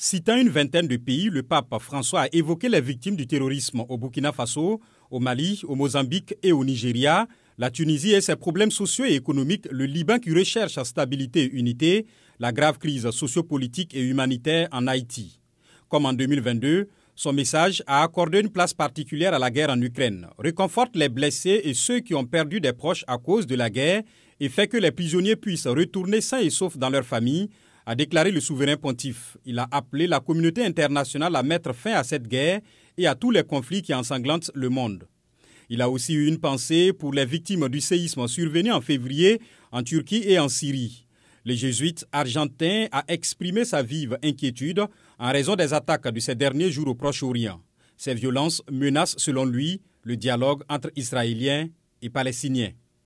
Citant une vingtaine de pays, le pape François a évoqué les victimes du terrorisme au Burkina Faso, au Mali, au Mozambique et au Nigeria, la Tunisie et ses problèmes sociaux et économiques, le Liban qui recherche stabilité et unité, la grave crise sociopolitique et humanitaire en Haïti. Comme en 2022, son message a accordé une place particulière à la guerre en Ukraine, réconforte les blessés et ceux qui ont perdu des proches à cause de la guerre et fait que les prisonniers puissent retourner sains et saufs dans leur famille, a déclaré le souverain pontife. Il a appelé la communauté internationale à mettre fin à cette guerre et à tous les conflits qui ensanglantent le monde. Il a aussi eu une pensée pour les victimes du séisme survenu en février en Turquie et en Syrie. Le jésuite argentin a exprimé sa vive inquiétude en raison des attaques de ces derniers jours au Proche-Orient. Ces violences menacent, selon lui, le dialogue entre Israéliens et Palestiniens.